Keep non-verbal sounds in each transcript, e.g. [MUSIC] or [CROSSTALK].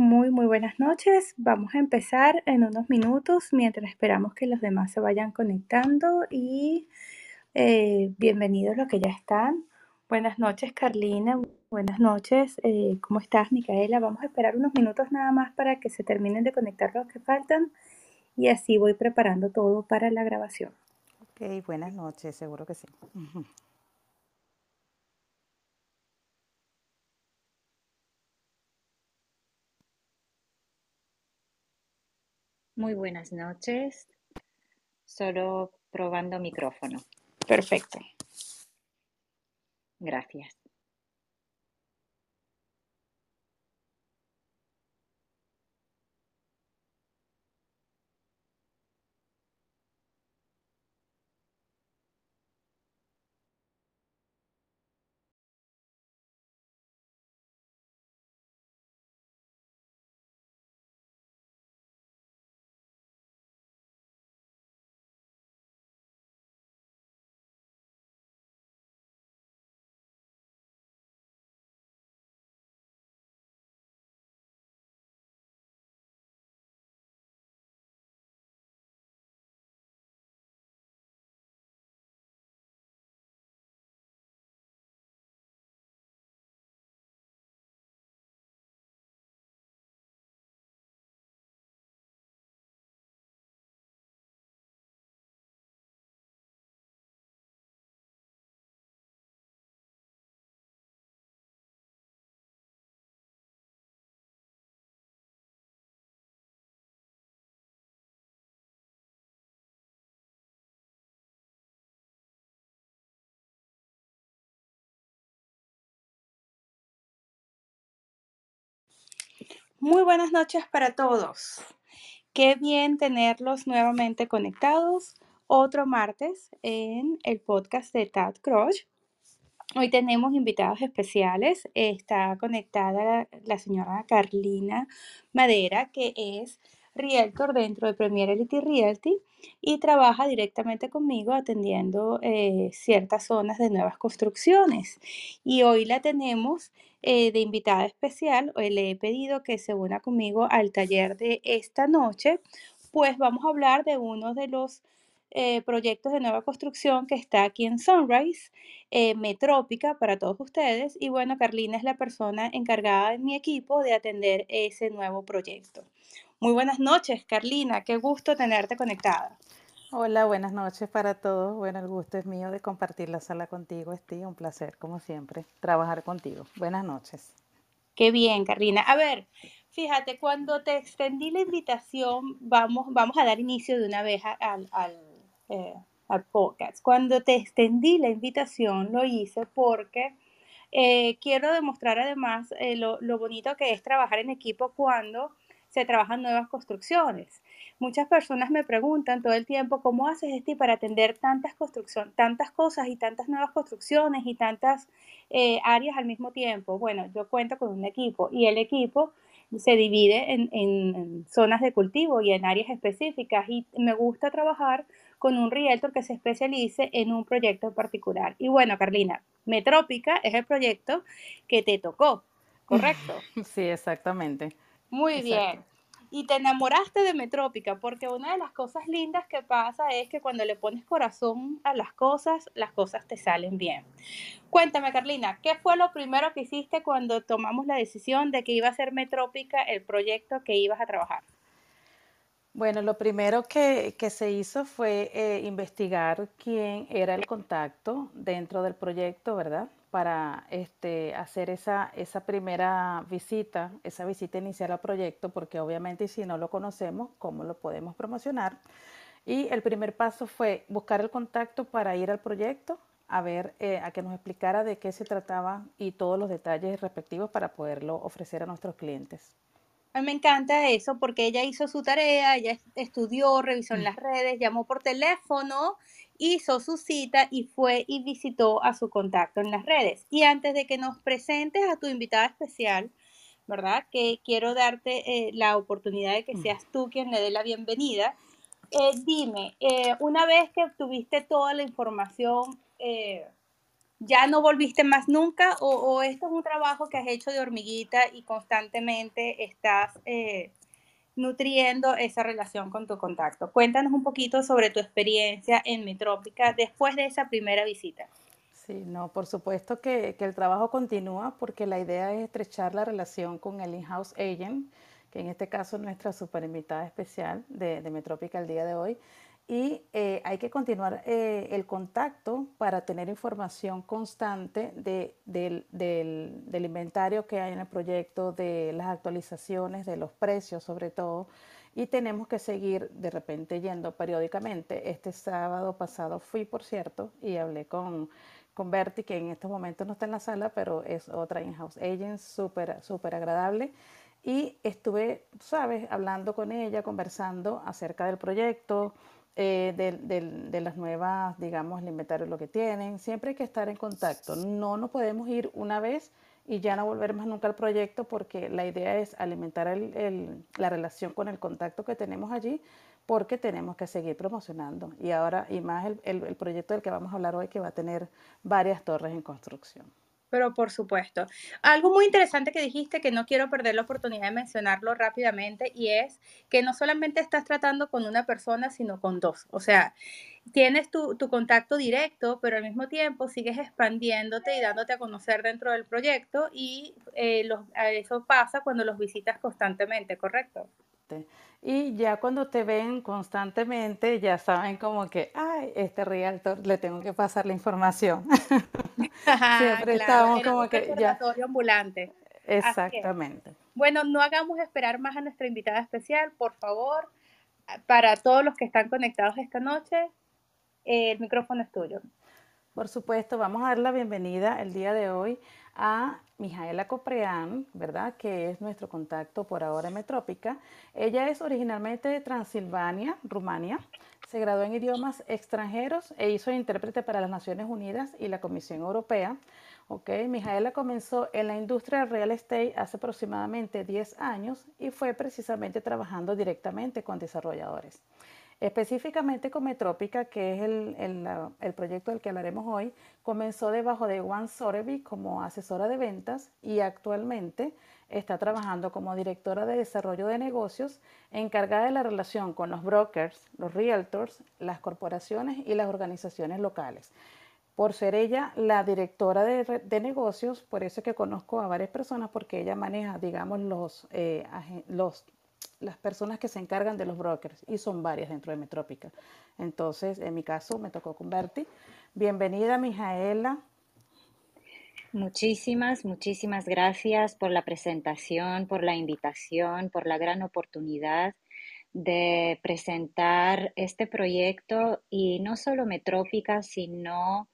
Muy, muy buenas noches. Vamos a empezar en unos minutos mientras esperamos que los demás se vayan conectando y eh, bienvenidos los que ya están. Buenas noches, Carlina. Buenas noches. Eh, ¿cómo estás, Micaela? Vamos a esperar unos minutos nada más para que se terminen de conectar los que faltan y así voy preparando todo para la grabación. Ok, buenas noches, seguro que sí. Muy buenas noches. Solo probando micrófono. Perfecto. Gracias. Muy buenas noches para todos. Qué bien tenerlos nuevamente conectados otro martes en el podcast de Tad Crush. Hoy tenemos invitados especiales. Está conectada la señora Carlina Madera, que es Realtor dentro de Premier Elite Realty y trabaja directamente conmigo atendiendo eh, ciertas zonas de nuevas construcciones. Y hoy la tenemos eh, de invitada especial. Hoy le he pedido que se una conmigo al taller de esta noche, pues vamos a hablar de uno de los eh, proyectos de nueva construcción que está aquí en Sunrise, eh, Metrópica, para todos ustedes. Y bueno, Carlina es la persona encargada de mi equipo de atender ese nuevo proyecto. Muy buenas noches, Carlina. Qué gusto tenerte conectada. Hola, buenas noches para todos. Bueno, el gusto es mío de compartir la sala contigo, Esti. Un placer, como siempre, trabajar contigo. Buenas noches. Qué bien, Carlina. A ver, fíjate, cuando te extendí la invitación, vamos, vamos a dar inicio de una vez al, al, eh, al podcast. Cuando te extendí la invitación, lo hice porque eh, quiero demostrar además eh, lo, lo bonito que es trabajar en equipo cuando se trabajan nuevas construcciones. Muchas personas me preguntan todo el tiempo, ¿cómo haces este para atender tantas construcciones, tantas cosas y tantas nuevas construcciones y tantas eh, áreas al mismo tiempo? Bueno, yo cuento con un equipo y el equipo se divide en, en, zonas de cultivo y en áreas específicas y me gusta trabajar con un realtor que se especialice en un proyecto en particular. Y bueno, Carlina, Metrópica es el proyecto que te tocó, ¿correcto? [LAUGHS] Sí, exactamente. Muy Exacto. bien. Y te enamoraste de Metrópica, porque una de las cosas lindas que pasa es que cuando le pones corazón a las cosas, las cosas te salen bien. Cuéntame, Carlina, ¿qué fue lo primero que hiciste cuando tomamos la decisión de que iba a ser Metrópica el proyecto que ibas a trabajar? Bueno, lo primero que, que se hizo fue eh, investigar quién era el contacto dentro del proyecto, ¿verdad? Para este, hacer esa, esa primera visita, esa visita inicial al proyecto, porque obviamente si no lo conocemos, ¿cómo lo podemos promocionar? Y el primer paso fue buscar el contacto para ir al proyecto, a ver, eh, a que nos explicara de qué se trataba y todos los detalles respectivos para poderlo ofrecer a nuestros clientes. A mí me encanta eso porque ella hizo su tarea, ella estudió, revisó en las redes, llamó por teléfono, hizo su cita y fue y visitó a su contacto en las redes. Y antes de que nos presentes a tu invitada especial, ¿verdad? Que quiero darte eh, la oportunidad de que seas tú quien le dé la bienvenida. Eh, dime, eh, una vez que obtuviste toda la información ya no volviste más nunca o, esto es un trabajo que has hecho de hormiguita y constantemente estás eh, nutriendo esa relación con tu contacto. Cuéntanos un poquito sobre tu experiencia en Metrópica después de esa primera visita. Sí, no, por supuesto que, el trabajo continúa porque la idea es estrechar la relación con el in-house agent, que en este caso es nuestra super invitada especial de, de Metrópica el día de hoy y eh, hay que continuar eh, el contacto para tener información constante de, del, del, inventario que hay en el proyecto, de las actualizaciones, de los precios sobre todo. Y tenemos que seguir de repente yendo periódicamente. Este sábado pasado fui, por cierto, y hablé con, con Bertie, que en estos momentos no está en la sala, pero es otra in-house agent súper, súper agradable. Y estuve, sabes, hablando con ella, conversando acerca del proyecto, eh, de, las nuevas, digamos, el inventario, lo que tienen. Siempre hay que estar en contacto. No nos podemos ir una vez y ya no volver más nunca al proyecto porque la idea es alimentar la relación con el contacto que tenemos allí porque tenemos que seguir promocionando. Y ahora, y más el proyecto del que vamos a hablar hoy, que va a tener varias torres en construcción. Pero por supuesto. Algo muy interesante que dijiste que no quiero perder la oportunidad de mencionarlo rápidamente y es que no solamente estás tratando con una persona, sino con dos. O sea, tienes tu, contacto directo, pero al mismo tiempo sigues expandiéndote y dándote a conocer dentro del proyecto y eh, eso pasa cuando los visitas constantemente, ¿correcto? Y ya cuando te ven constantemente, ya saben como que, ay, este realtor le tengo que pasar la información. [LAUGHS] [LAUGHS] Siempre estamos como que ya. ambulante. Exactamente. Bueno, no hagamos esperar más a nuestra invitada especial, por favor. Para todos los que están conectados esta noche, el micrófono es tuyo. Por supuesto, vamos a dar la bienvenida el día de hoy a Mijaela Copreán, ¿verdad? Que es nuestro contacto por ahora en Metrópica. Ella es originalmente de Transilvania, Rumania. Se graduó en idiomas extranjeros e hizo intérprete para las Naciones Unidas y la Comisión Europea. Ok, Mijaela comenzó en la industria real estate hace aproximadamente 10 años y fue precisamente trabajando directamente con desarrolladores. Específicamente con Metrópica, que es el, proyecto del que hablaremos hoy, comenzó debajo de One Sotheby como asesora de ventas y actualmente está trabajando como directora de desarrollo de negocios encargada de la relación con los brokers, los realtors, las corporaciones y las organizaciones locales. Por ser ella la directora de, negocios, por eso es que conozco a varias personas porque ella maneja, digamos, los, eh, los las personas que se encargan de los brokers y son varias dentro de Metrópica. Entonces, en mi caso, me tocó con Berti. Bienvenida, Mijaela. Muchísimas, muchísimas gracias por la presentación, por la invitación, por la gran oportunidad de presentar este proyecto y no solo Metrópica, sino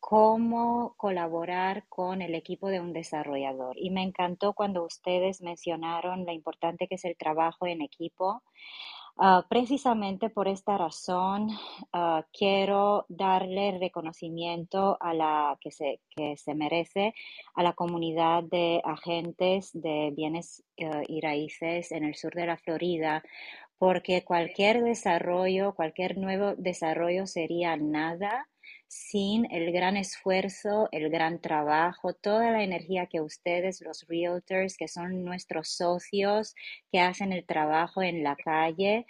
cómo colaborar con el equipo de un desarrollador. Y me encantó cuando ustedes mencionaron lo importante que es el trabajo en equipo. Ah, precisamente por esta razón, ah, quiero darle reconocimiento a la que se, que se merece a la comunidad de agentes de bienes eh, y raíces en el sur de la Florida, porque cualquier desarrollo, cualquier nuevo desarrollo sería nada sin el gran esfuerzo, el gran trabajo, toda la energía que ustedes, los realtors, que son nuestros socios, que hacen el trabajo en la calle,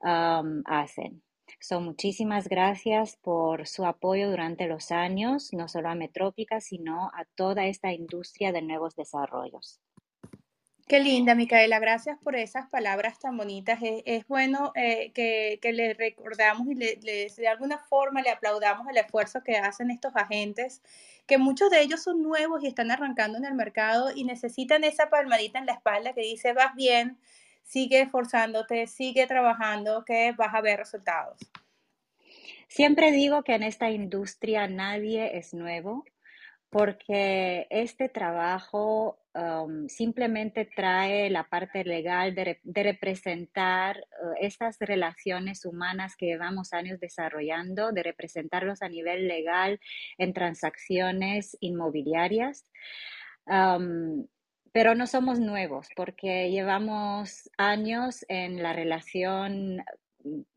hacen. So, muchísimas gracias por su apoyo durante los años, no solo a Metrópica, sino a toda esta industria de nuevos desarrollos. Qué linda, Micaela. Gracias por esas palabras tan bonitas. Es, bueno eh, que, le recordamos y le, de alguna forma le aplaudamos el esfuerzo que hacen estos agentes, que muchos de ellos son nuevos y están arrancando en el mercado y necesitan esa palmadita en la espalda que dice, vas bien, sigue esforzándote, sigue trabajando, que vas a ver resultados. Siempre digo que en esta industria nadie es nuevo porque este trabajo simplemente trae la parte legal de, representar uh, estas relaciones humanas que llevamos años desarrollando, de representarlos a nivel legal en transacciones inmobiliarias. pero no somos nuevos porque llevamos años en la relación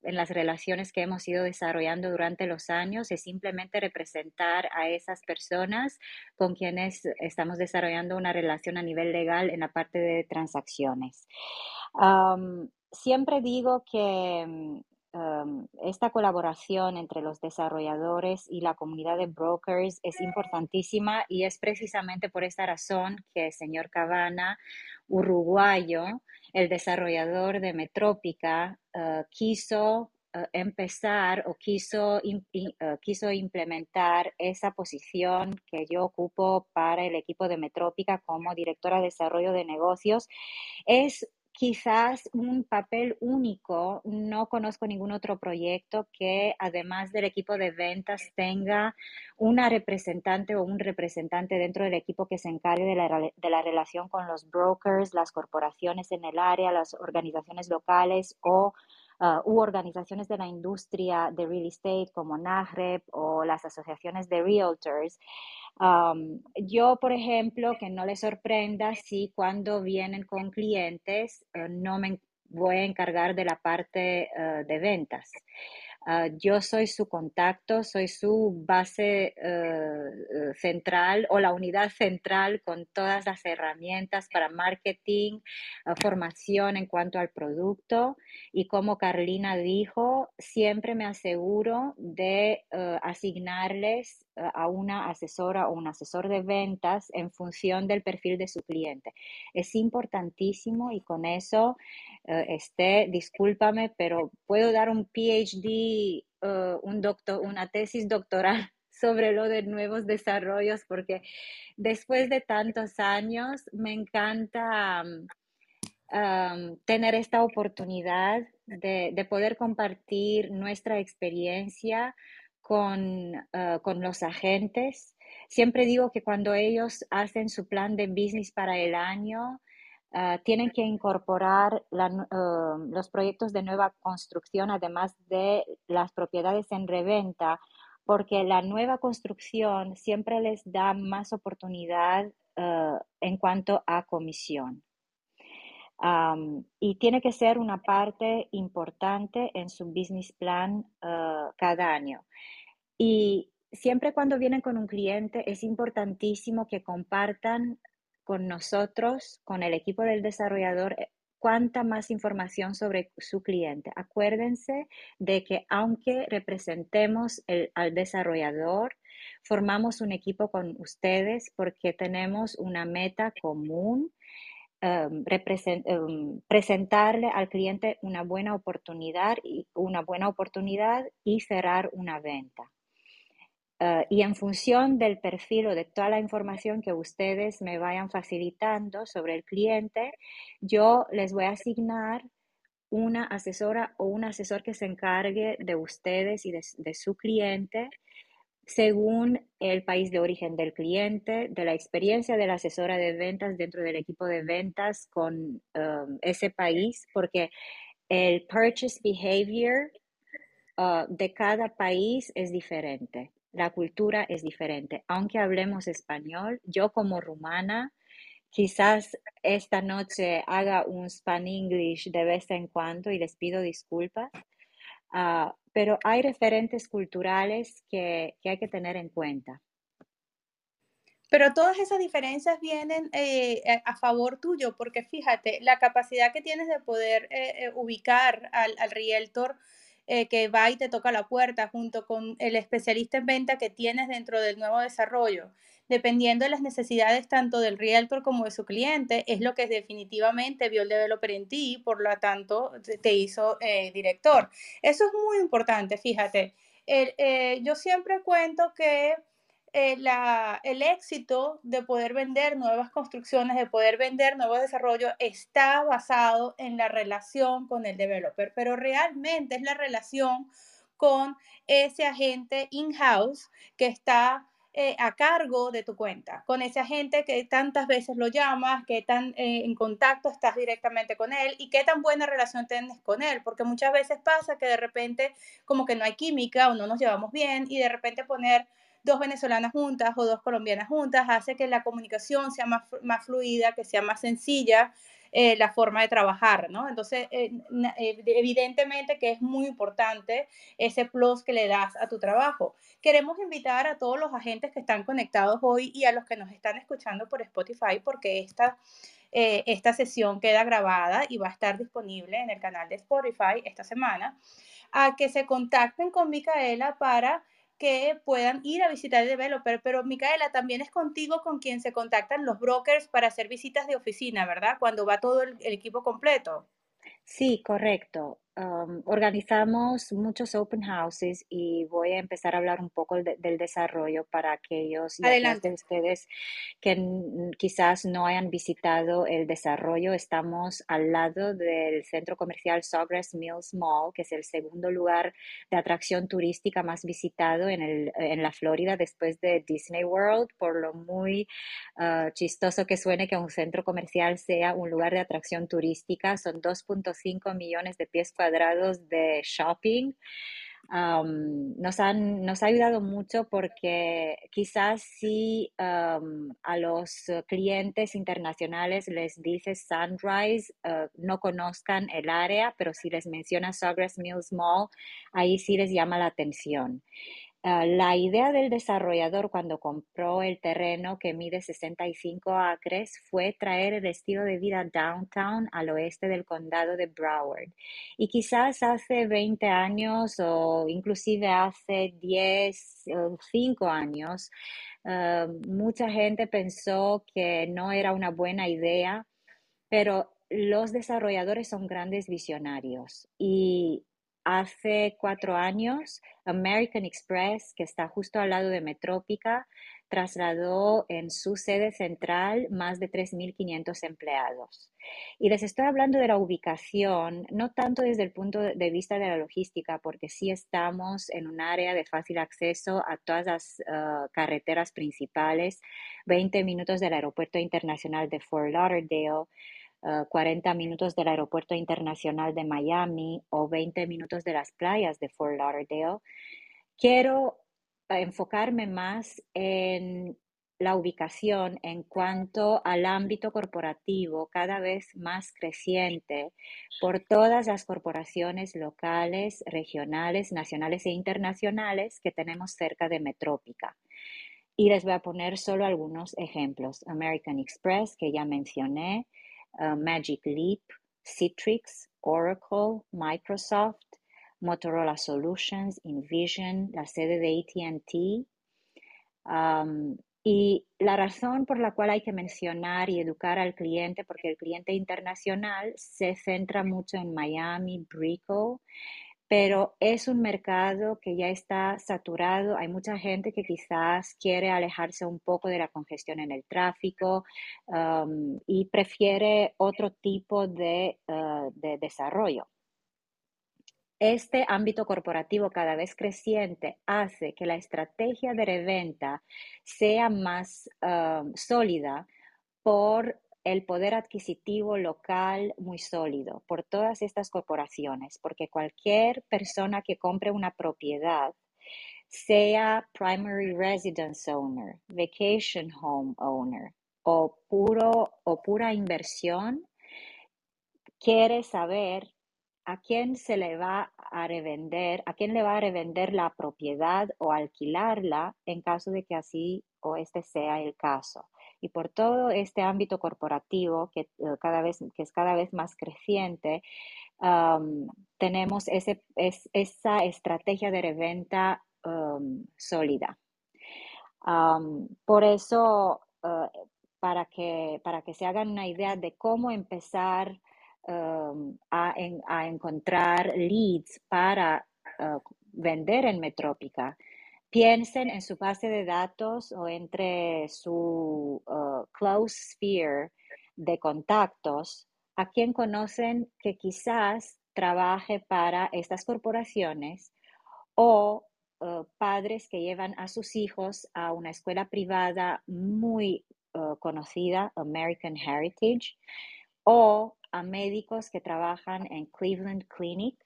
en las relaciones que hemos ido desarrollando durante los años es simplemente representar a esas personas con quienes estamos desarrollando una relación a nivel legal en la parte de transacciones. siempre digo que esta colaboración entre los desarrolladores y la comunidad de brokers es importantísima y es precisamente por esta razón que el señor Cabana, uruguayo, el desarrollador de Metrópica, uh, quiso uh, empezar o quiso, uh, quiso implementar esa posición que yo ocupo para el equipo de Metrópica como directora de desarrollo de negocios. Es quizás un papel único. No conozco ningún otro proyecto que además del equipo de ventas tenga una representante o un representante dentro del equipo que se encargue de la, de la relación con los brokers, las corporaciones en el área, las organizaciones locales o uh, u organizaciones de la industria de real estate como NAHREP o las asociaciones de realtors yo, por ejemplo, que no les sorprenda si cuando vienen con clientes eh, no me voy a encargar de la parte eh, de ventas. Ah, yo soy su contacto, soy su base eh, central o la unidad central con todas las herramientas para marketing, ah, formación en cuanto al producto. Y como Carlina dijo, siempre me aseguro de asignarles a una asesora o un asesor de ventas en función del perfil de su cliente. Es importantísimo y con eso, uh, este, discúlpame, pero puedo dar un PhD, uh, un doctor, una tesis doctoral [LAUGHS] sobre lo de nuevos desarrollos, porque después de tantos años me encanta um, tener esta oportunidad de, de poder compartir nuestra experiencia Ah, con, los agentes. Siempre digo que cuando ellos hacen su plan de business para el año, ah, tienen que incorporar ah, los proyectos de nueva construcción, además de las propiedades en reventa, porque la nueva construcción siempre les da más oportunidad en cuanto a comisión. y tiene que ser una parte importante en su business plan cada año. Y siempre cuando vienen con un cliente es importantísimo que compartan con nosotros, con el equipo del desarrollador, eh, cuánta más información sobre su cliente. Acuérdense de que aunque representemos al desarrollador, formamos un equipo con ustedes porque tenemos una meta común, em, em, presentarle al cliente una buena oportunidad y una buena oportunidad y cerrar una venta. Eh, y en función del perfil o de toda la información que ustedes me vayan facilitando sobre el cliente, yo les voy a asignar una asesora o un asesor que se encargue de ustedes y de, su cliente según el país de origen del cliente, de la experiencia de la asesora de ventas dentro del equipo de ventas con um, ese país, porque el purchase behavior uh, de cada país es diferente la cultura es diferente. Aunque hablemos español, yo como rumana, quizás esta noche haga un span English de vez en cuando y les pido disculpas, ah, pero hay referentes culturales que, hay que tener en cuenta. Pero todas esas diferencias vienen eh, a favor tuyo, porque fíjate, la capacidad que tienes de poder eh, eh, ubicar al, al realtor eh, que va y te toca la puerta junto con el especialista en venta que tienes dentro del nuevo desarrollo, dependiendo de las necesidades tanto del realtor como de su cliente, es lo que definitivamente vio el developer en ti, por lo tanto te hizo eh, director. Eso es muy importante, fíjate. Eh, yo siempre cuento que eh, el éxito de poder vender nuevas construcciones, de poder vender nuevos desarrollos, está basado en la relación con el developer, pero realmente es la relación con ese agente in-house que está eh, a cargo de tu cuenta, con ese agente que tantas veces lo llamas, que tan eh, en contacto estás directamente con él y qué tan buena relación tienes con él, porque muchas veces pasa que de repente como que no hay química o no nos llevamos bien y de repente poner dos venezolanas juntas o dos colombianas juntas hace que la comunicación sea más, más fluida, que sea más sencilla eh, la forma de trabajar, ¿no? Entonces, eh, eh, evidentemente que es muy importante ese plus que le das a tu trabajo. Queremos invitar a todos los agentes que están conectados hoy y a los que nos están escuchando por Spotify, porque esta, esta sesión queda grabada y va a estar disponible en el canal de Spotify esta semana, a que se contacten con Micaela para que puedan ir a visitar el developer, pero Micaela, también es contigo con quien se contactan los brokers para hacer visitas de oficina, ¿verdad? Cuando va todo el, el equipo completo. Sí, correcto. Um, organizamos muchos open houses y voy a empezar a hablar un poco del desarrollo para aquellos de ustedes que quizás no hayan visitado el desarrollo. Estamos al lado del centro comercial Sawgrass Mills Mall, que es el segundo lugar de atracción turística más visitado en, el, en la Florida después de Disney World, por lo muy uh, chistoso que suene que un centro comercial sea un lugar de atracción turística. Son 2.5 millones de pies cuadrados de shopping. nos, han, nos ha ayudado mucho porque quizás si a los clientes internacionales les dice Sunrise, uh, no conozcan el área, pero si les menciona Sawgrass Mills Mall, ahí sí les llama la atención. Ah, la idea del desarrollador cuando compró el terreno que mide 65 acres fue traer el estilo de vida downtown al oeste del condado de Broward. Y quizás hace 20 años o inclusive hace 10 o 5 años, ah, mucha gente pensó que no era una buena idea, pero los desarrolladores son grandes visionarios y Hace cuatro años, American Express, que está justo al lado de Metrópica, trasladó en su sede central más de 3.500 empleados. Y les estoy hablando de la ubicación, no tanto desde el punto de vista de la logística, porque sí estamos en un área de fácil acceso a todas las ah, carreteras principales, 20 minutos del Aeropuerto Internacional de Fort Lauderdale, 40 eh, minutos del Aeropuerto Internacional de Miami o 20 minutos de las playas de Fort Lauderdale. Quiero enfocarme más en la ubicación en cuanto al ámbito corporativo cada vez más creciente por todas las corporaciones locales, regionales, nacionales e internacionales que tenemos cerca de Metrópica. Y les voy a poner solo algunos ejemplos. American Express, que ya mencioné, Magic Leap, Citrix, Oracle, Microsoft, Motorola Solutions, Invision, la sede de ATT. Um, y la razón por la cual hay que mencionar y educar al cliente, porque el cliente internacional se centra mucho en Miami, Brico, pero es un mercado que ya está saturado. Hay mucha gente que quizás quiere alejarse un poco de la congestión en el tráfico um, y prefiere otro tipo de, uh, de, desarrollo. Este ámbito corporativo cada vez creciente hace que la estrategia de reventa sea más um, sólida por el poder adquisitivo local muy sólido por todas estas corporaciones, porque cualquier persona que compre una propiedad, sea primary residence owner, vacation home owner o puro o pura inversión, quiere saber a quién se le va a revender, a quién le va a revender la propiedad o alquilarla en caso de que así o este sea el caso y por todo este ámbito corporativo que, eh, cada vez, que es cada vez más creciente, tenemos ese, esa estrategia de reventa sólida. por eso, eh, para, que, para que se hagan una idea de cómo empezar a, a, encontrar leads para eh, vender en Metrópica, piensen en su base de datos o entre su uh, close sphere de contactos a quien conocen que quizás trabaje para estas corporaciones o uh, padres que llevan a sus hijos a una escuela privada muy uh, conocida, American Heritage, o a médicos que trabajan en Cleveland Clinic,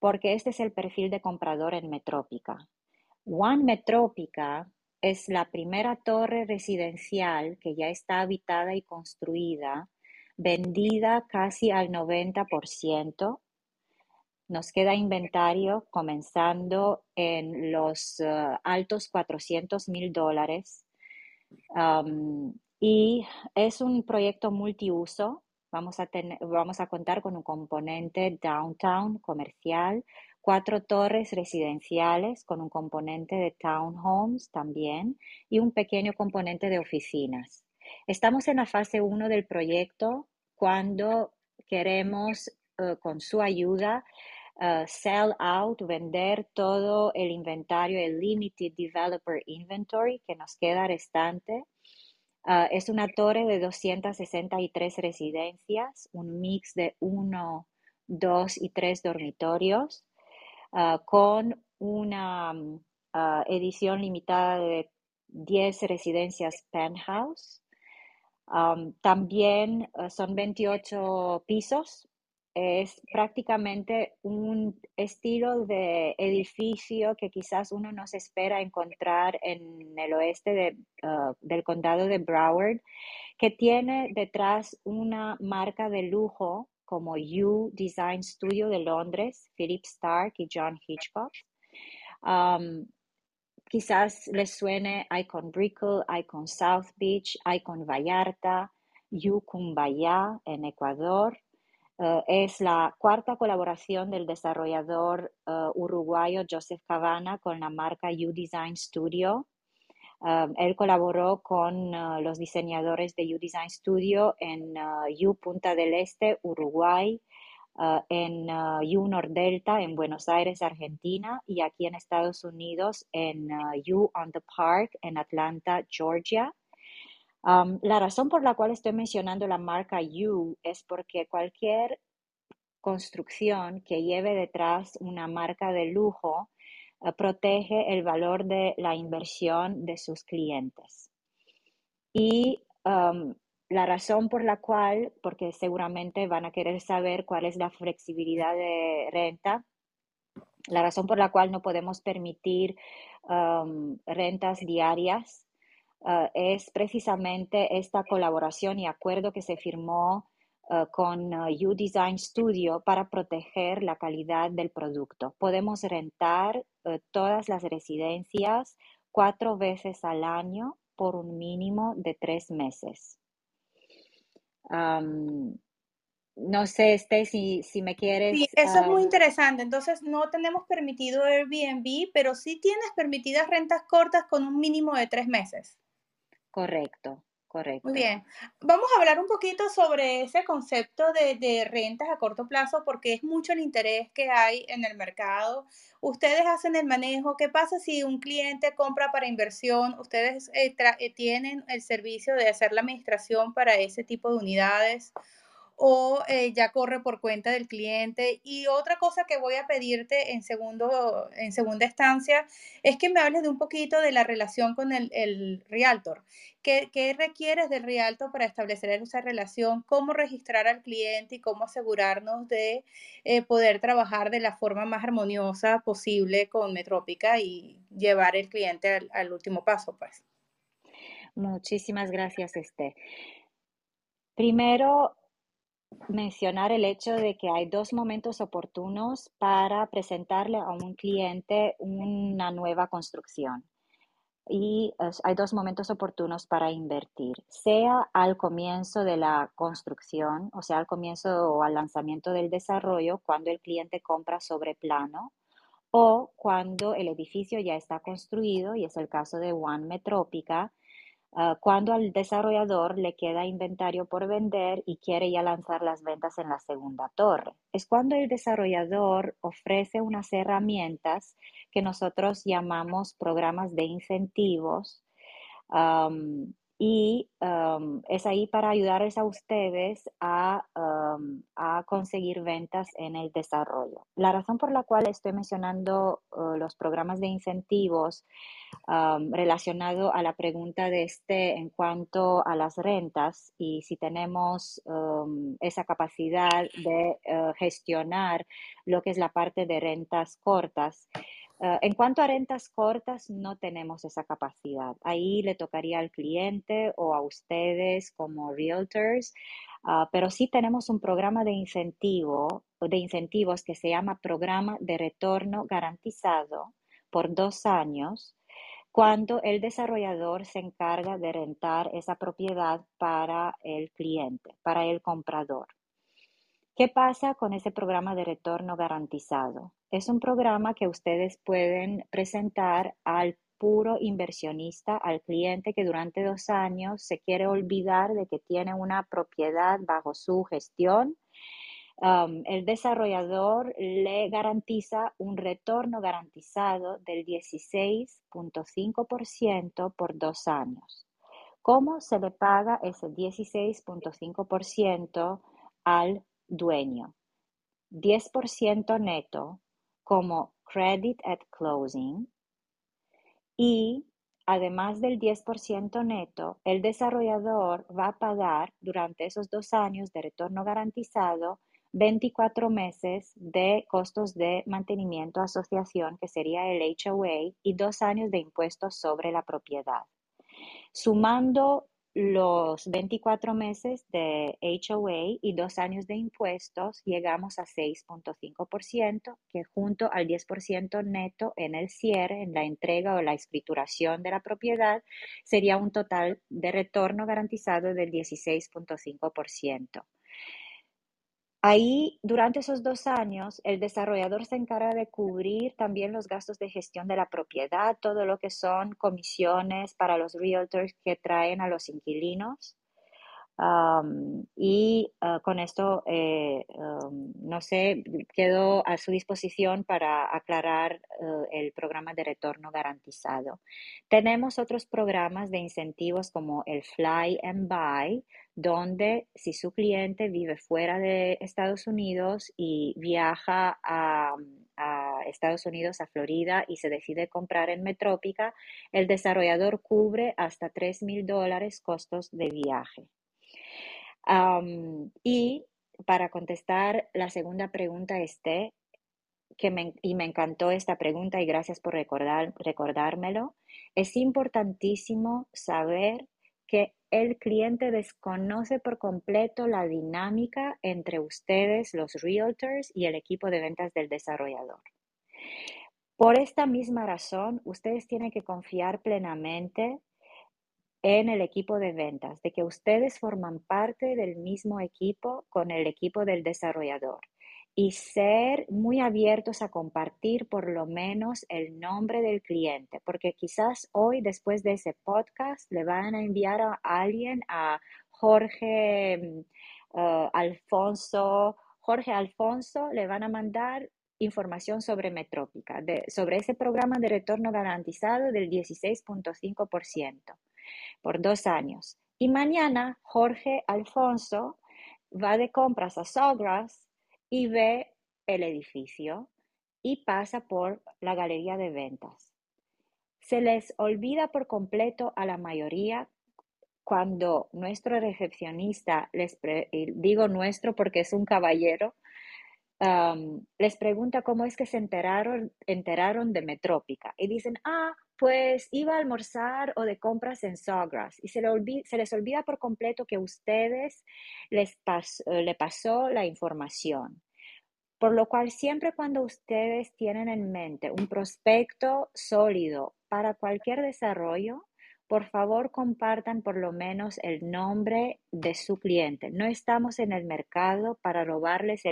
porque este es el perfil de comprador en Metrópica. One Metrópica es la primera torre residencial que ya está habitada y construida vendida casi al 90%. Nos queda inventario comenzando en los uh, altos 400 mil dólares. Um, y es un proyecto multiuso. Vamos a, tener, vamos a contar con un componente downtown comercial, cuatro torres residenciales con un componente de townhomes también y un pequeño componente de oficinas. Estamos en la fase 1 del proyecto cuando queremos, uh, con su ayuda, uh, sell out, vender todo el inventario, el Limited Developer Inventory que nos queda restante. Uh, es una torre de 263 residencias, un mix de uno, dos y tres dormitorios, con una edición limitada de 10 residencias penthouse también eh, son 28 pisos. Es prácticamente un estilo de edificio que quizás uno no se espera encontrar en el oeste ah, del condado de Broward, que tiene detrás una marca de lujo como U Design Studio de Londres, Philip Stark y John Hitchcock. Quizás les suene Icon Brickell, Icon South Beach, Icon Vallarta, Yucumbaya en Ecuador. Eh, es la cuarta colaboración del desarrollador eh, uruguayo Joseph Cabana con la marca U Design Studio. Eh, él colaboró con los diseñadores de U Design Studio en U Punta del Este, Uruguay, Ah, en uh, U Nordelta en Buenos Aires, Argentina, y aquí en Estados Unidos en uh, U on the Park en Atlanta, Georgia. la razón por la cual estoy mencionando la marca U es porque cualquier construcción que lleve detrás una marca de lujo uh, protege el valor de la inversión de sus clientes. Y la razón por la cual, porque seguramente van a querer saber cuál es la flexibilidad de renta, la razón por la cual no podemos permitir um, rentas diarias uh, es precisamente esta colaboración y acuerdo que se firmó uh, con uh, U Design Studio para proteger la calidad del producto. Podemos rentar todas las residencias cuatro veces al año por un mínimo de tres meses no sé, Stacy, si me quieres. Sí, eso es muy interesante. Entonces, no tenemos permitido Airbnb, pero sí tienes permitidas rentas cortas con un mínimo de tres meses. Correcto. Correcto. Muy bien. Vamos a hablar un poquito sobre ese concepto de, rentas a corto plazo porque es mucho el interés que hay en el mercado. Ustedes hacen el manejo. ¿Qué pasa si un cliente compra para inversión? Ustedes eh, eh, tienen el servicio de hacer la administración para ese tipo de unidades o eh, ya corre por cuenta del cliente. Y otra cosa que voy a pedirte en, segundo, en segunda instancia es que me hables de un poquito de la relación con el, el realtor. ¿Qué, ¿Qué, requieres del realtor para establecer esa relación? ¿Cómo registrar al cliente y cómo asegurarnos de eh, poder trabajar de la forma más armoniosa posible con Metrópica y llevar el cliente al, al último paso? Pues. Muchísimas gracias, Este. Primero, mencionar el hecho de que hay dos momentos oportunos para presentarle a un cliente una nueva construcción. Y hay dos momentos oportunos para invertir, sea al comienzo de la construcción, o sea, al comienzo o al lanzamiento del desarrollo, cuando el cliente compra sobre plano, o cuando el edificio ya está construido, y es el caso de One Metrópica, Ah, cuando al desarrollador le queda inventario por vender y quiere ya lanzar las ventas en la segunda torre. Es cuando el desarrollador ofrece unas herramientas que nosotros llamamos programas de incentivos y es ahí para ayudarles a ustedes a, conseguir ventas en el desarrollo. La razón por la cual estoy mencionando uh, los programas de incentivos relacionado a la pregunta de este en cuanto a las rentas y si tenemos esa capacidad de uh, gestionar lo que es la parte de rentas cortas Uh, en cuanto a rentas cortas, no tenemos esa capacidad. Ahí le tocaría al cliente o a ustedes como realtors, uh, pero sí tenemos un programa de incentivo, de incentivos que se llama Programa de Retorno Garantizado por dos años, cuando el desarrollador se encarga de rentar esa propiedad para el cliente, para el comprador. ¿Qué pasa con ese programa de retorno garantizado? Es un programa que ustedes pueden presentar al puro inversionista, al cliente que durante dos años se quiere olvidar de que tiene una propiedad bajo su gestión. Um, el desarrollador le garantiza un retorno garantizado del 16.5% por dos años. ¿Cómo se le paga ese 16.5% al dueño, 10% neto como credit at closing y además del 10% neto, el desarrollador va a pagar durante esos dos años de retorno garantizado 24 meses de costos de mantenimiento asociación, que sería el HOA, y dos años de impuestos sobre la propiedad. Sumando los 24 meses de HOA y dos años de impuestos, llegamos a 6.5%, que junto al 10% neto en el cierre, en la entrega o la escrituración de la propiedad, sería un total de retorno garantizado del 16.5%. Ahí, durante esos dos años, el desarrollador se encarga de cubrir también los gastos de gestión de la propiedad, todo lo que son comisiones para los realtors que traen a los inquilinos. y ah, con esto, eh, no sé, quedo a su disposición para aclarar eh, el programa de retorno garantizado. Tenemos otros programas de incentivos como el Fly and Buy, donde si su cliente vive fuera de Estados Unidos y viaja a, Estados Unidos, a Florida, y se decide comprar en Metrópica, el desarrollador cubre hasta 3 mil dólares costos de viaje. y para contestar la segunda pregunta, este, que me, y me encantó esta pregunta y gracias por recordar, recordármelo, es importantísimo saber que el cliente desconoce por completo la dinámica entre ustedes, los realtors, y el equipo de ventas del desarrollador. Por esta misma razón, ustedes tienen que confiar plenamente en el equipo de ventas, de que ustedes forman parte del mismo equipo con el equipo del desarrollador y ser muy abiertos a compartir por lo menos el nombre del cliente, porque quizás hoy después de ese podcast le van a enviar a alguien a Jorge mm, uh, Alfonso, Jorge Alfonso, le van a mandar información sobre Metrópica, sobre ese programa de retorno garantizado del 16.5% por dos años. Y mañana Jorge Alfonso va de compras a Sawgrass y ve el edificio y pasa por la galería de ventas. Se les olvida por completo a la mayoría cuando nuestro recepcionista, les digo nuestro porque es un caballero, les pregunta cómo es que se enteraron, enteraron de Metrópica y dicen, ah, pues iba a almorzar o de compras en Sawgrass y se, les olvida por completo que ustedes les eh, le pasó la información. Por lo cual, siempre cuando ustedes tienen en mente un prospecto sólido para cualquier desarrollo, por favor compartan por lo menos el nombre de su cliente. No estamos en el mercado para robarles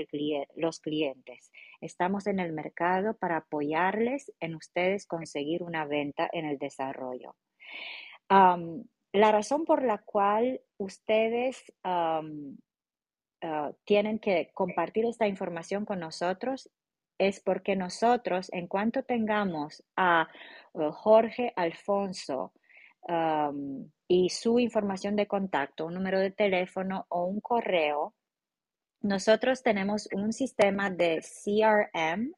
los clientes. Estamos en el mercado para apoyarles en ustedes conseguir una venta en el desarrollo. la razón por la cual ustedes Ah, tienen que compartir esta información con nosotros es porque nosotros, en cuanto tengamos a uh, Jorge Alfonso y su información de contacto, un número de teléfono o un correo, nosotros tenemos un sistema de CRM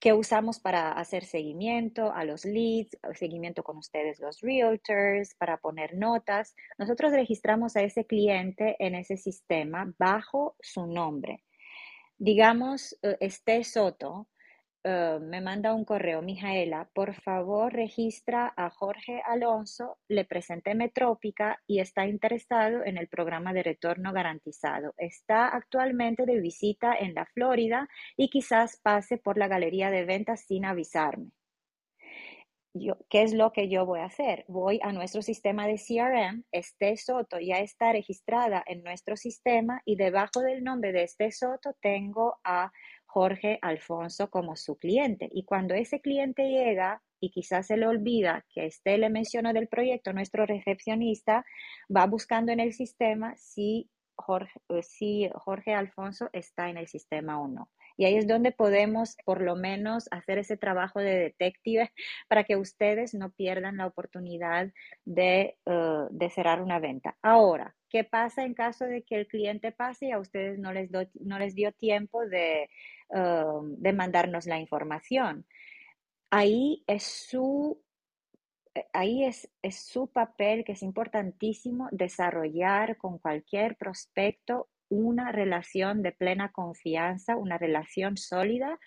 que usamos para hacer seguimiento a los leads, seguimiento con ustedes los realtors, para poner notas. Nosotros registramos a ese cliente en ese sistema bajo su nombre. Digamos, eh, este Soto eh, me manda un correo, Mijaela, por favor registra a Jorge Alonso, le presenté Metrópica y está interesado en el programa de retorno garantizado. Está actualmente de visita en la Florida y quizás pase por la galería de ventas sin avisarme. ¿Qué es lo que yo voy a hacer? Voy a nuestro sistema de CRM, este Soto ya está registrada en nuestro sistema y debajo del nombre de este Soto tengo a Jorge Alfonso como su cliente. Y cuando ese cliente llega y quizás se le olvida que este le mencionó del proyecto, nuestro recepcionista va buscando en el sistema si Jorge, eh, si Jorge Alfonso está en el sistema o no. Y ahí es donde podemos por lo menos hacer ese trabajo de detective [LAUGHS] para que ustedes no pierdan la oportunidad de, eh, de cerrar una venta. Ahora, ¿qué pasa en caso de que el cliente pase y a ustedes no les, no les dio tiempo de, eh, de mandarnos la información? Ahí es su eh, ahí es, es, su papel que es importantísimo desarrollar con cualquier prospecto una relación de plena confianza, una relación sólida,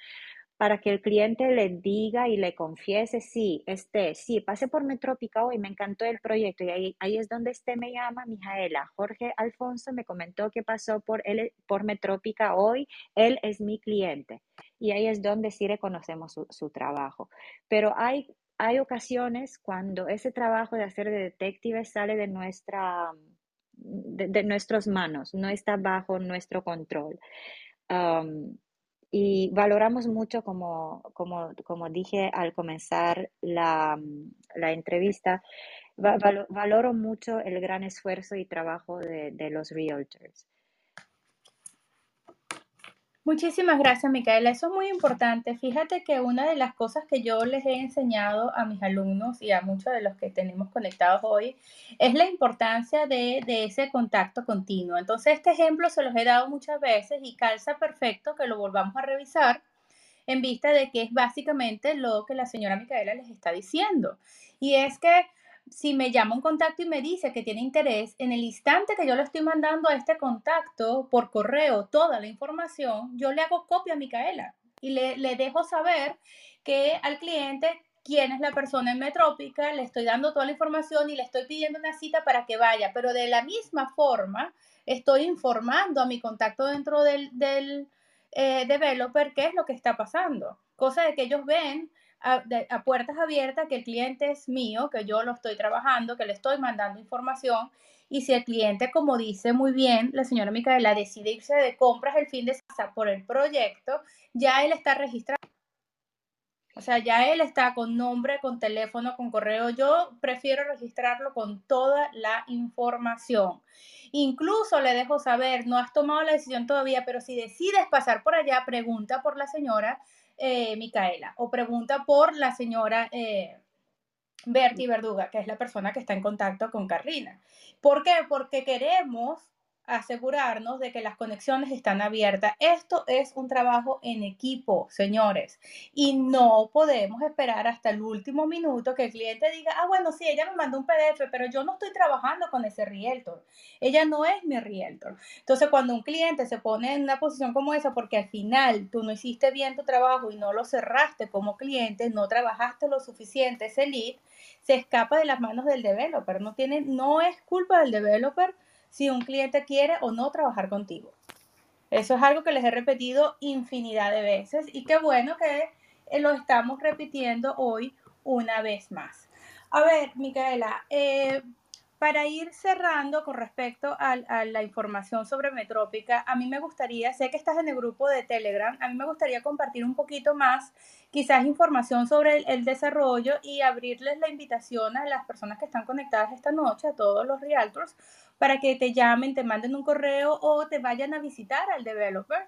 para que el cliente le diga y le confiese, sí, este, sí, pasé por Metrópica hoy, me encantó el proyecto y ahí, ahí es donde este me llama, Mijaela. Jorge Alfonso me comentó que pasó por, él, por Metrópica hoy, él es mi cliente. Y ahí es donde sí reconocemos su, trabajo. Pero hay, hay ocasiones cuando ese trabajo de hacer de detective sale de nuestra de, nuestras manos, no está bajo nuestro control. Y valoramos mucho, como, como, como, dije al comenzar la, la entrevista, valoro mucho el gran esfuerzo y trabajo de, de los realtors. Muchísimas gracias, Micaela. Eso es muy importante. Fíjate que una de las cosas que yo les he enseñado a mis alumnos y a muchos de los que tenemos conectados hoy es la importancia de, de, ese contacto continuo. Entonces, este ejemplo se los he dado muchas veces y calza perfecto que lo volvamos a revisar en vista de que es básicamente lo que la señora Micaela les está diciendo. Y es que si me llama un contacto y me dice que tiene interés, en el instante que yo le estoy mandando a este contacto por correo toda la información, yo le hago copia a Micaela y le, le dejo saber que al cliente quién es la persona en Metrópica, le estoy dando toda la información y le estoy pidiendo una cita para que vaya, pero de la misma forma estoy informando a mi contacto dentro del, del eh, developer qué es lo que está pasando, cosa de que ellos ven a, puertas abiertas que el cliente es mío, que yo lo estoy trabajando, que le estoy mandando información. Y si el cliente, como dice muy bien la señora Micaela, decide irse de compras el fin de semana por el proyecto, ya él está registrado. O sea, ya él está con nombre, con teléfono, con correo. Yo prefiero registrarlo con toda la información. Incluso le dejo saber, no has tomado la decisión todavía, pero si decides pasar por allá, pregunta por la señora eh, Micaela o pregunta por la señora eh, Bertie Verduga, que es la persona que está en contacto con Carrina. ¿Por qué? Porque queremos asegurarnos de que las conexiones están abiertas. Esto es un trabajo en equipo, señores, y no podemos esperar hasta el último minuto que el cliente diga, ah, bueno, sí, ella me mandó un PDF, pero yo no estoy trabajando con ese realtor. Ella no es mi realtor. Entonces, cuando un cliente se pone en una posición como esa, porque al final tú no hiciste bien tu trabajo y no lo cerraste como cliente, no trabajaste lo suficiente ese lead, se escapa de las manos del developer. No tiene, no es culpa del developer si un cliente quiere o no trabajar contigo. Eso es algo que les he repetido infinidad de veces y qué bueno que eh, lo estamos repitiendo hoy una vez más. A ver, Micaela, eh, para ir cerrando con respecto a, la información sobre Metrópica, a mí me gustaría, sé que estás en el grupo de Telegram, a mí me gustaría compartir un poquito más, quizás información sobre el, desarrollo y abrirles la invitación a las personas que están conectadas esta noche, a todos los realtors, para que te llamen, te manden un correo o te vayan a visitar al developer,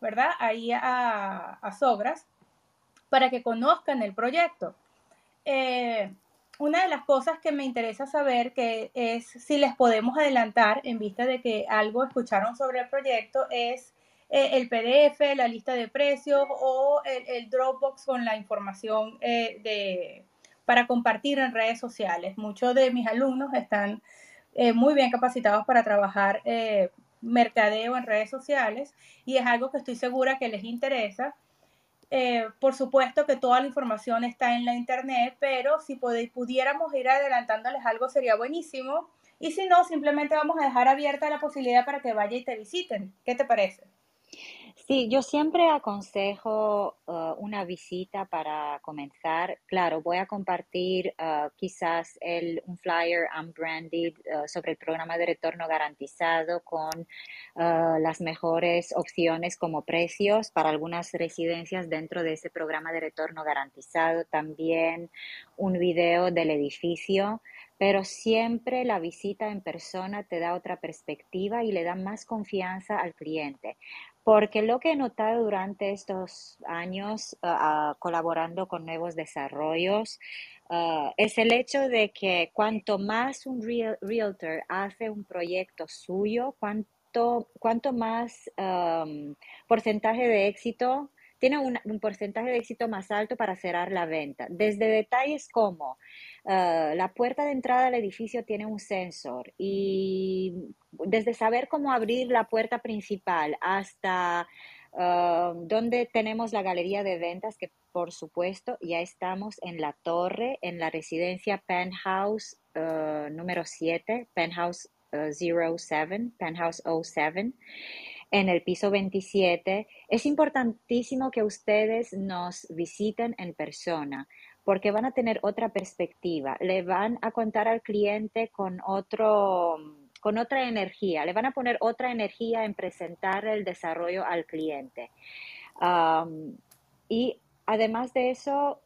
¿verdad? Ahí a, a Sogras, para que conozcan el proyecto. Eh, una de las cosas que me interesa saber que es si les podemos adelantar en vista de que algo escucharon sobre el proyecto es eh, el PDF, la lista de precios o el, Dropbox con la información eh, de, para compartir en redes sociales. Muchos de mis alumnos están eh, muy bien capacitados para trabajar mercadeo en redes sociales y es algo que estoy segura que les interesa Eh, por supuesto que toda la información está en la internet, pero si pudiéramos ir adelantándoles algo sería buenísimo. Y si no, simplemente vamos a dejar abierta la posibilidad para que vaya y te visiten. ¿Qué te parece? Sí, yo siempre aconsejo uh, una visita para comenzar. Claro, voy a compartir uh, quizás el, un flyer unbranded uh, sobre el programa de retorno garantizado con las mejores opciones como precios para algunas residencias dentro de ese programa de retorno garantizado. También un video del edificio pero siempre la visita en persona te da otra perspectiva y le da más confianza al cliente. Porque lo que he notado durante estos años ah, colaborando con nuevos desarrollos ah, es el hecho de que cuanto más un realtor hace un proyecto suyo, cuanto, cuanto más porcentaje de éxito tiene un, porcentaje de éxito más alto para cerrar la venta. Desde detalles como ah, la puerta de entrada al edificio tiene un sensor y desde saber cómo abrir la puerta principal hasta uh, donde tenemos la galería de ventas, que por supuesto ya estamos en la torre, en la residencia Penthouse ah, número 7, Penthouse 07, Penthouse 07 en el piso 27, es importantísimo que ustedes nos visiten en persona porque van a tener otra perspectiva, le van a contar al cliente con otro con otra energía, le van a poner otra energía en presentar el desarrollo al cliente. y además de eso,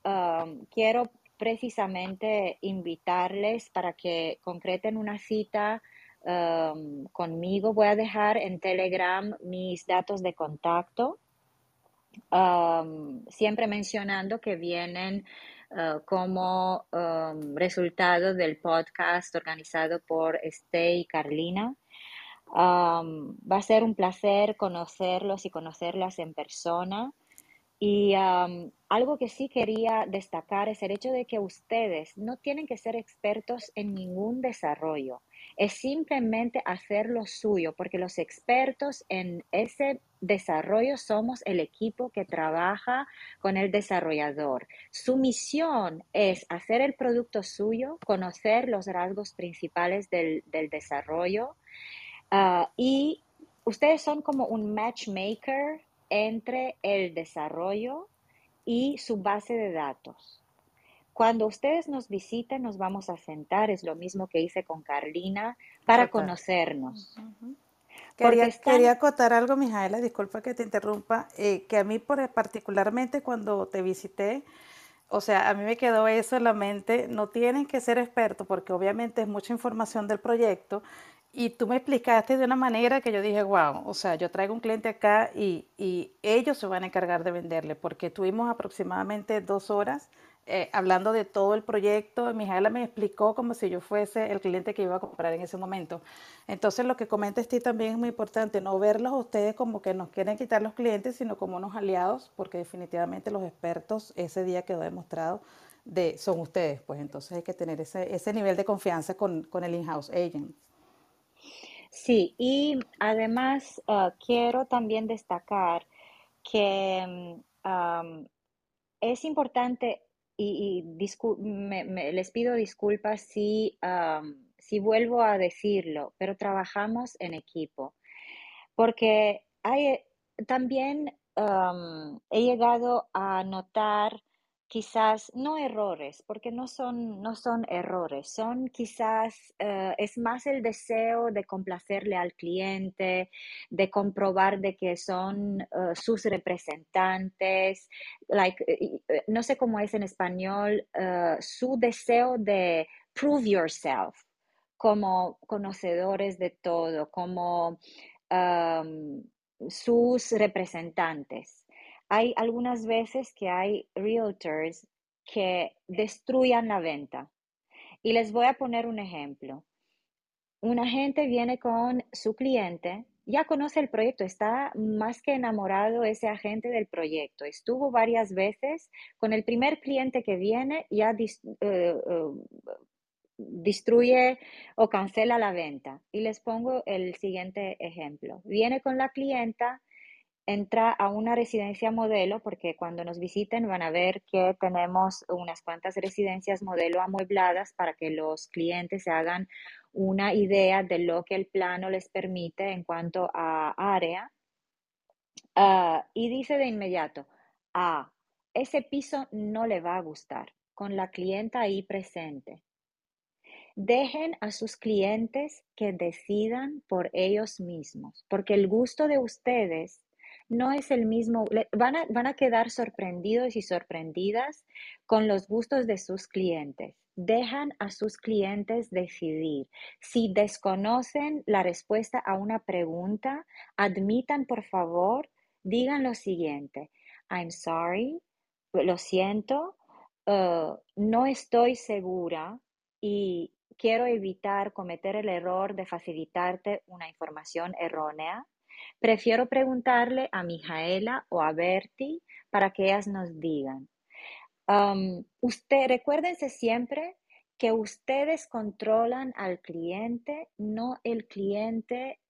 quiero precisamente invitarles para que concreten una cita Um, conmigo. Voy a dejar en Telegram mis datos de contacto, um, siempre mencionando que vienen uh, como um, resultado del podcast organizado por Este y Carlina. va a ser un placer conocerlos y conocerlas en persona. Y algo que sí quería destacar es el hecho de que ustedes no tienen que ser expertos en ningún desarrollo es simplemente hacer lo suyo, porque los expertos en ese desarrollo somos el equipo que trabaja con el desarrollador. Su misión es hacer el producto suyo, conocer los rasgos principales del, desarrollo ah, y ustedes son como un matchmaker entre el desarrollo y su base de datos. Cuando ustedes nos visiten, nos vamos a sentar, es lo mismo que hice con Carlina, para conocernos. Quería, quería, acotar algo, Mijaela, disculpa que te interrumpa, eh, que a mí particularmente cuando te visité, o sea, a mí me quedó eso en la mente, no tienen que ser expertos porque obviamente es mucha información del proyecto y tú me explicaste de una manera que yo dije, wow, o sea, yo traigo un cliente acá y, ellos se van a encargar de venderle porque tuvimos aproximadamente dos horas eh, hablando de todo el proyecto, Mijaela me explicó como si yo fuese el cliente que iba a comprar en ese momento. Entonces, lo que comenta Steve también es muy importante, no verlos a ustedes como que nos quieren quitar los clientes, sino como unos aliados, porque definitivamente los expertos ese día quedó demostrado de son ustedes, pues entonces hay que tener ese, ese nivel de confianza con, con el in-house agent. Sí, y además ah, quiero también destacar que mm, es importante y, les pido disculpas si, si vuelvo a decirlo, pero trabajamos en equipo, porque hay, también he llegado a notar quizás no errores, porque no son, no son errores, son quizás, eh, es más el deseo de complacerle al cliente, de comprobar de que son eh, sus representantes, like, eh, no sé cómo es en español, su deseo de prove yourself como conocedores de todo, como sus representantes hay algunas veces que hay realtors que destruyan la venta. Y les voy a poner un ejemplo. Un agente viene con su cliente, ya conoce el proyecto, está más que enamorado ese agente del proyecto. Estuvo varias veces con el primer cliente que viene, ya eh, eh, destruye o cancela la venta. Y les pongo el siguiente ejemplo. Viene con la clienta entra a una residencia modelo, porque cuando nos visiten van a ver que tenemos unas cuantas residencias modelo amuebladas para que los clientes se hagan una idea de lo que el plano les permite en cuanto a área. Ah, y dice de inmediato, ah, ese piso no le va a gustar, con la clienta ahí presente. Dejen a sus clientes que decidan por ellos mismos, porque el gusto de ustedes no es el mismo, van a, van a quedar sorprendidos y sorprendidas con los gustos de sus clientes. Dejan a sus clientes decidir. Si desconocen la respuesta a una pregunta, admitan por favor, digan lo siguiente. I'm sorry, lo siento, uh, no estoy segura y quiero evitar cometer el error de facilitarte una información errónea. Prefiero preguntarle a Mijaela o a Bertie para que ellas nos digan. Usted, recuérdense siempre que ustedes controlan al cliente, no el cliente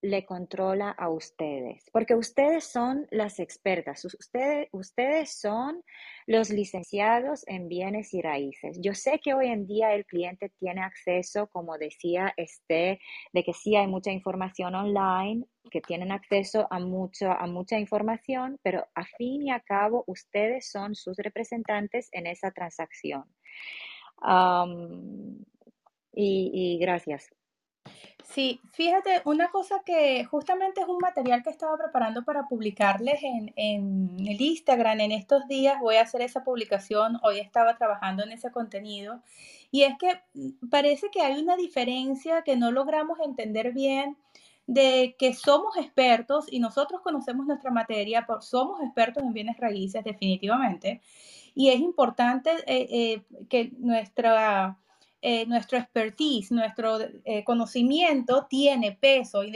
le controla a ustedes, porque ustedes son las expertas, ustedes, ustedes son los licenciados en bienes y raíces. Yo sé que hoy en día el cliente tiene acceso, como decía este, de que sí hay mucha información online, que tienen acceso a, mucho, a mucha información, pero a fin y a cabo ustedes son sus representantes en esa transacción. y, y gracias. Sí, fíjate, una cosa que justamente es un material que estaba preparando para publicarles en, en, el Instagram en estos días, voy a hacer esa publicación, hoy estaba trabajando en ese contenido, y es que mm, parece que hay una diferencia que no logramos entender bien de que somos expertos y nosotros conocemos nuestra materia, somos expertos en bienes raíces definitivamente, y es importante eh, eh, que nuestra eh, nuestro expertise, nuestro eh, conocimiento tiene peso y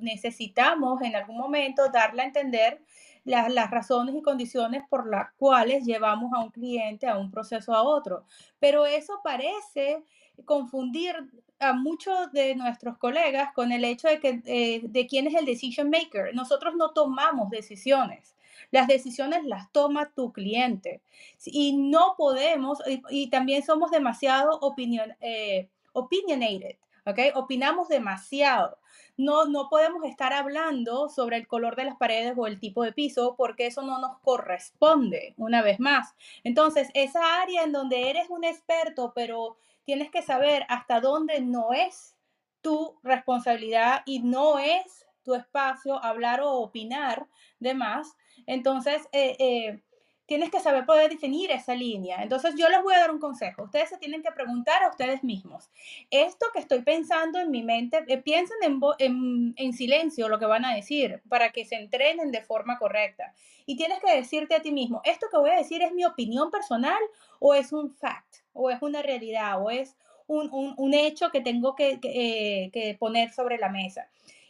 necesitamos en algún momento darle a entender las, razones y condiciones por las cuales llevamos a un cliente a un proceso a otro. Pero eso parece confundir a muchos de nuestros colegas con el hecho de que eh, de quién es el decision maker. Nosotros no tomamos decisiones. Las decisiones las toma tu cliente. Y no podemos, y, también somos demasiado opinion, eh, opinionated, ¿ok? Opinamos demasiado. No, no podemos estar hablando sobre el color de las paredes o el tipo de piso porque eso no nos corresponde, una vez más. Entonces, esa área en donde eres un experto, pero tienes que saber hasta dónde no es tu responsabilidad y no es tu espacio hablar o opinar de más, entonces, eh, eh, tienes que saber poder definir esa línea. Entonces, yo les voy a dar un consejo. Ustedes se tienen que preguntar a ustedes mismos, esto que estoy pensando en mi mente, eh, piensen en, en, silencio lo que van a decir para que se entrenen de forma correcta. Y tienes que decirte a ti mismo, esto que voy a decir es mi opinión personal o es un fact, o es una realidad, o es un, hecho que tengo que, que poner sobre la mesa.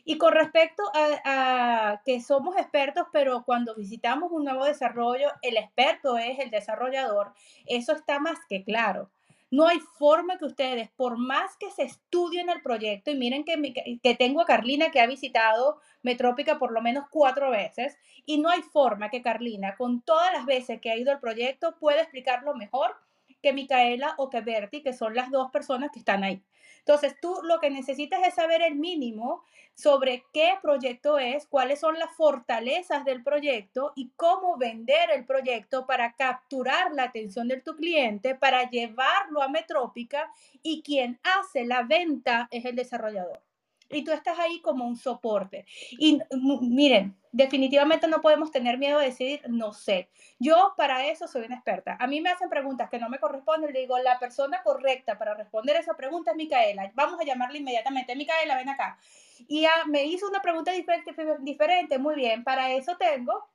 Y con respecto a, que somos expertos, pero cuando visitamos un nuevo desarrollo, el experto es el desarrollador, eso está más que claro. No hay forma que ustedes, por más que se estudien el proyecto, y miren que, que tengo a Carlina que ha visitado Metrópica por lo menos cuatro veces, y no hay forma que Carlina, con todas las veces que ha ido al proyecto, pueda explicarlo mejor que Micaela o que Berti, que son las dos personas que están ahí. Entonces, tú lo que necesitas es saber el mínimo sobre qué proyecto es, cuáles son las fortalezas del proyecto y cómo vender el proyecto para capturar la atención de tu cliente, para llevarlo a Metrópica y quien hace la venta es el desarrollador y tú estás ahí como un soporte. Y miren, definitivamente no podemos tener miedo de decir no sé. Yo para eso soy una experta. A mí me hacen preguntas que no me corresponden, le digo, la persona correcta para responder esa pregunta es Micaela. Vamos a llamarla inmediatamente. Micaela, ven acá. Y ya me hizo una pregunta diferente, diferente. Muy bien, para eso tengo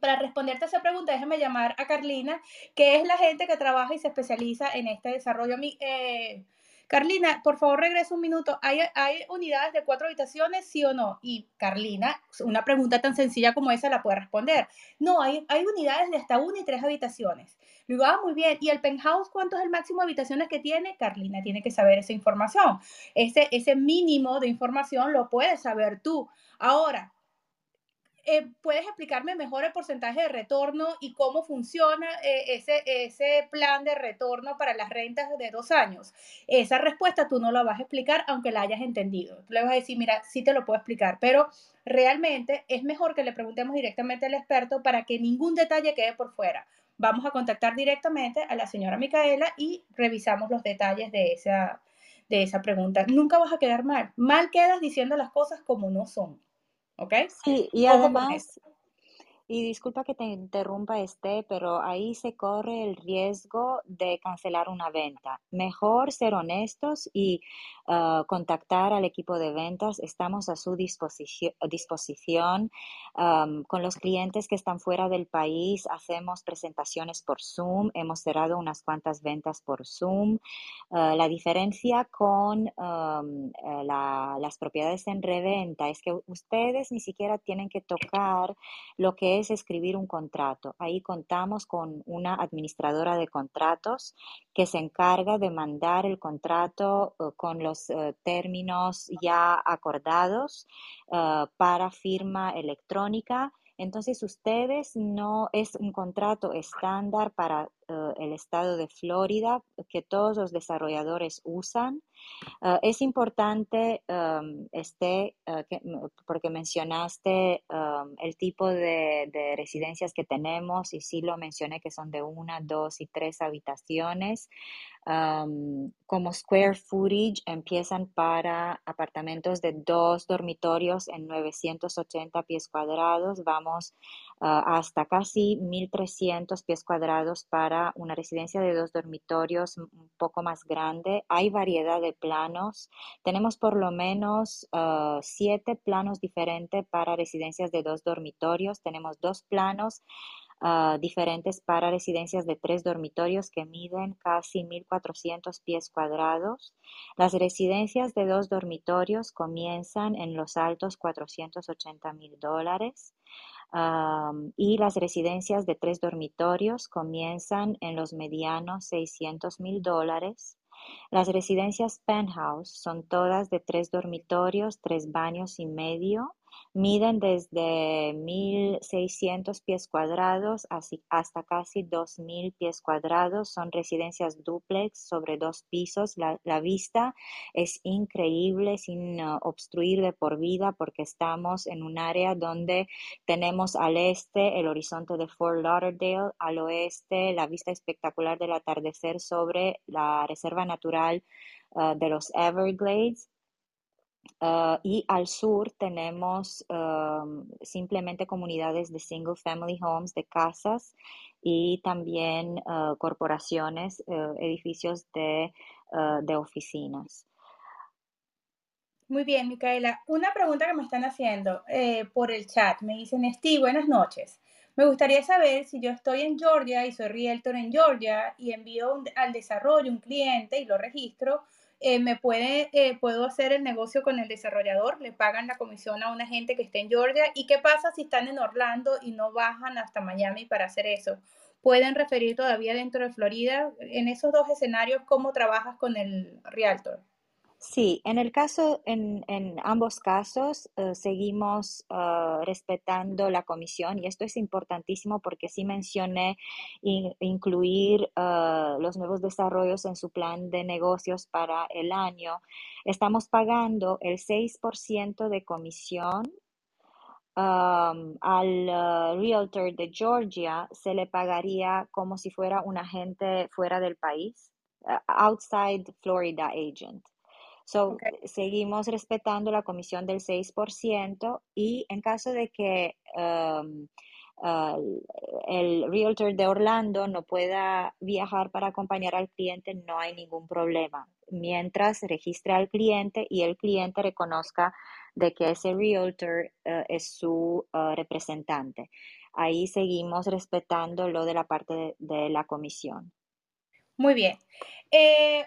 para responderte a esa pregunta, déjame llamar a Carlina, que es la gente que trabaja y se especializa en este desarrollo. Eh, Carlina, por favor, regresa un minuto. ¿Hay, unidades de cuatro habitaciones, sí o no? Y Carlina, una pregunta tan sencilla como esa la puede responder. No, hay, hay unidades de hasta una y tres habitaciones. Le digo, ah, muy bien. ¿Y el penthouse cuánto es el máximo de habitaciones que tiene? Carlina tiene que saber esa información. Ese, ese mínimo de información lo puedes saber tú. Ahora, eh, ¿puedes explicarme mejor el porcentaje de retorno y cómo funciona eh, ese, ese plan de retorno para las rentas de dos años? Esa respuesta tú no la vas a explicar aunque la hayas entendido. Tú le vas a decir, mira, sí te lo puedo explicar, pero realmente es mejor que le preguntemos directamente al experto para que ningún detalle quede por fuera. Vamos a contactar directamente a la señora Micaela y revisamos los detalles de esa, de esa pregunta. Nunca vas a quedar mal. Mal quedas diciendo las cosas como no son. ¿Ok? Sí, y además, y disculpa que te interrumpa este, pero ahí se corre el riesgo de cancelar una venta. Mejor ser honestos y uh, contactar al equipo de ventas. Estamos a su disposición, disposición um, con los clientes que están fuera del país. Hacemos presentaciones por Zoom. Hemos cerrado unas cuantas ventas por Zoom. Uh, la diferencia con um, la, las propiedades en reventa es que ustedes ni siquiera tienen que tocar lo que es escribir un contrato. Ahí contamos con una administradora de contratos que se encarga de mandar el contrato eh, con los eh, términos ya acordados eh, para firma electrónica. Entonces, ustedes no es un contrato estándar para el estado de Florida que todos los desarrolladores usan. Ah, es importante, este, ah, porque mencionaste el tipo de, residencias que tenemos y sí lo mencioné que son de una, dos y tres habitaciones. como square footage empiezan para apartamentos de dos dormitorios en 980 pies cuadrados. Vamos ah, hasta casi 1.300 pies cuadrados para una residencia de dos dormitorios un poco más grande. Hay variedad de planos. Tenemos por lo menos ah, siete planos diferentes para residencias de dos dormitorios. Tenemos dos planos ah, diferentes para residencias de tres dormitorios que miden casi 1.400 pies cuadrados. Las residencias de dos dormitorios comienzan en los altos 480 mil dólares. y las residencias de tres dormitorios comienzan en los medianos 600 mil dólares. Las residencias penthouse son todas de tres dormitorios, tres baños y medio Miden desde 1.600 pies cuadrados hasta casi 2.000 pies cuadrados. Son residencias duplex sobre dos pisos. La, vista es increíble sin uh, obstruir de por vida porque estamos en un área donde tenemos al este el horizonte de Fort Lauderdale, al oeste la vista espectacular del atardecer sobre la reserva natural uh, de los Everglades Ah, y al sur tenemos simplemente comunidades de single family homes, de casas y también ah, corporaciones, eh, edificios de, de oficinas. Muy bien, Micaela. Una pregunta que me están haciendo eh, por el chat. Me dicen, Steve, buenas noches. Me gustaría saber si yo estoy en Georgia y soy realtor en Georgia y envío al desarrollo un cliente y lo registro, eh, me puede, eh, puedo hacer el negocio con el desarrollador, le pagan la comisión a una gente que esté en Georgia. ¿Y qué pasa si están en Orlando y no bajan hasta Miami para hacer eso? Pueden referir todavía dentro de Florida. En esos dos escenarios, ¿cómo trabajas con el realtor? Sí, en el caso, en, ambos casos, eh, seguimos eh, respetando la comisión y esto es importantísimo porque sí mencioné incluir eh, los nuevos desarrollos en su plan de negocios para el año. Estamos pagando el 6% de comisión al realtor de Georgia se le pagaría como si fuera un agente fuera del país, outside Florida agent. So, seguimos respetando la comisión del 6% y en caso de que um, el realtor de Orlando no pueda viajar para acompañar al cliente, no hay ningún problema. Mientras registre al cliente y el cliente reconozca de que ese realtor uh, es su uh, representante. Ahí seguimos respetando lo de la parte de, la comisión. Muy bien. Eh,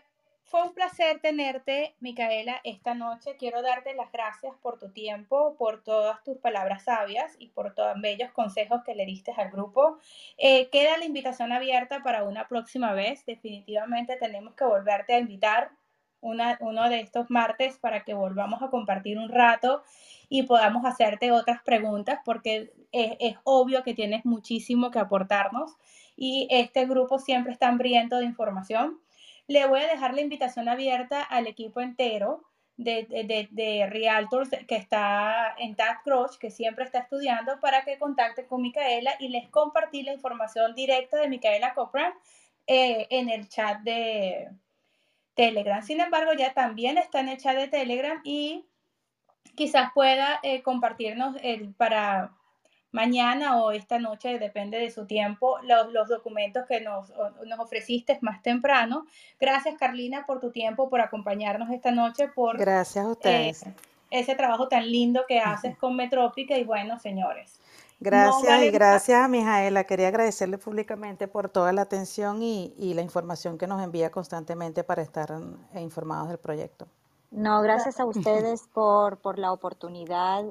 fue un placer tenerte, Micaela, esta noche. Quiero darte las gracias por tu tiempo, por todas tus palabras sabias y por todos los bellos consejos que le diste al grupo. Eh, queda la invitación abierta para una próxima vez. Definitivamente tenemos que volverte a invitar uno de estos martes para que volvamos a compartir un rato y podamos hacerte otras preguntas porque es, es obvio que tienes muchísimo que aportarnos y este grupo siempre está hambriento de información. Le voy a dejar la invitación abierta al equipo entero de, de, de, Realtors que está en Tag Crush, que siempre está estudiando, para que contacten con Micaela y les compartí la información directa de Micaela Copran eh, en el chat de Telegram. Sin embargo, ya también está en el chat de Telegram y quizás pueda eh, compartirnos el, para mañana o esta noche, depende de su tiempo, los, los documentos que nos, nos, ofreciste más temprano. Gracias, Carlina, por tu tiempo, por acompañarnos esta noche, por Gracias a ustedes. Eh, ese trabajo tan lindo que haces con Metrópica y bueno, señores. Gracias y gracias a Mijaela. Quería agradecerle públicamente por toda la atención y, y la información que nos envía constantemente para estar informados del proyecto. No, gracias a ustedes por, por la oportunidad.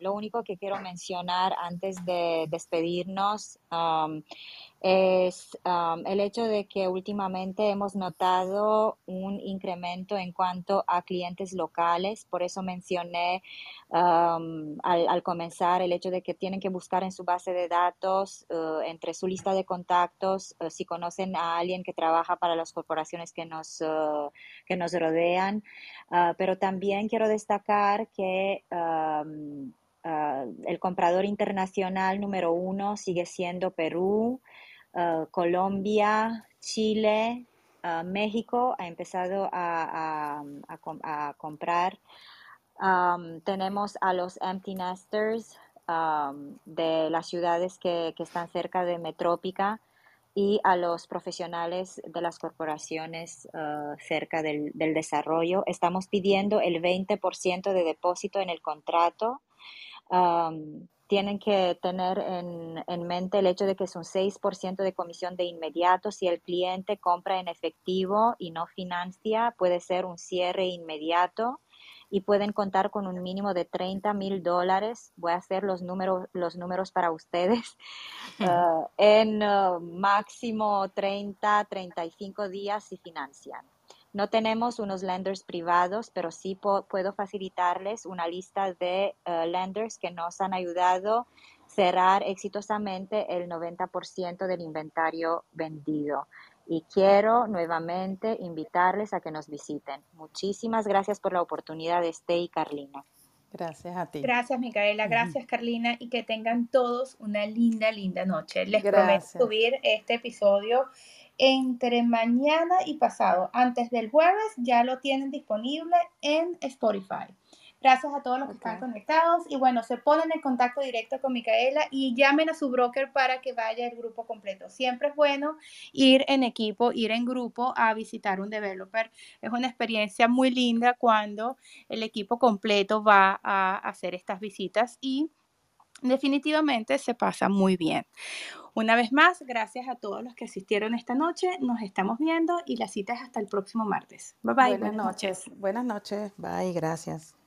lo único que quiero mencionar antes de despedirnos es el hecho de que últimamente hemos notado un incremento en cuanto a clientes locales. Por eso mencioné al, comenzar el hecho de que tienen que buscar en su base de datos, uh, entre su lista de contactos, uh, si conocen a alguien que trabaja para las corporaciones que nos, uh, que nos rodean. pero también quiero destacar que el comprador internacional número uno sigue siendo Perú. Uh, Colombia, Chile, México ha empezado a, comprar. Tenemos a los empty nesters de las ciudades que, están cerca de Metrópica y a los profesionales de las corporaciones uh, cerca del, desarrollo. Estamos pidiendo el 20% de depósito en el contrato. Um, tienen que tener en, en, mente el hecho de que es un 6% de comisión de inmediato. Si el cliente compra en efectivo y no financia, puede ser un cierre inmediato y pueden contar con un mínimo de 30 mil dólares. Voy a hacer los números, los números para ustedes. [LAUGHS] Uh, en uh, máximo 30, 35 días si financian. No tenemos unos lenders privados, pero sí puedo facilitarles una lista de uh, lenders que nos han ayudado a cerrar exitosamente el 90% del inventario vendido. Y quiero nuevamente invitarles a que nos visiten. Muchísimas gracias por la oportunidad, Este y Carlina. Gracias a ti. Gracias, Micaela. Gracias, Carlina. Y que tengan todos una linda, linda noche. Les prometo subir este episodio entre mañana y pasado, antes del jueves, ya lo tienen disponible en Spotify. Gracias a todos los que están conectados y bueno, se ponen en contacto directo con Micaela y llamen a su broker para que vaya el grupo completo. Siempre es bueno ir en equipo, ir en grupo a visitar un developer. Es una experiencia muy linda cuando el equipo completo va a hacer estas visitas y definitivamente se pasa muy bien. Una vez más, gracias a todos los que asistieron esta noche. Nos estamos viendo y la cita es hasta el próximo martes. Bye bye. Buenas, noches. Buenas noches. Bye. Gracias.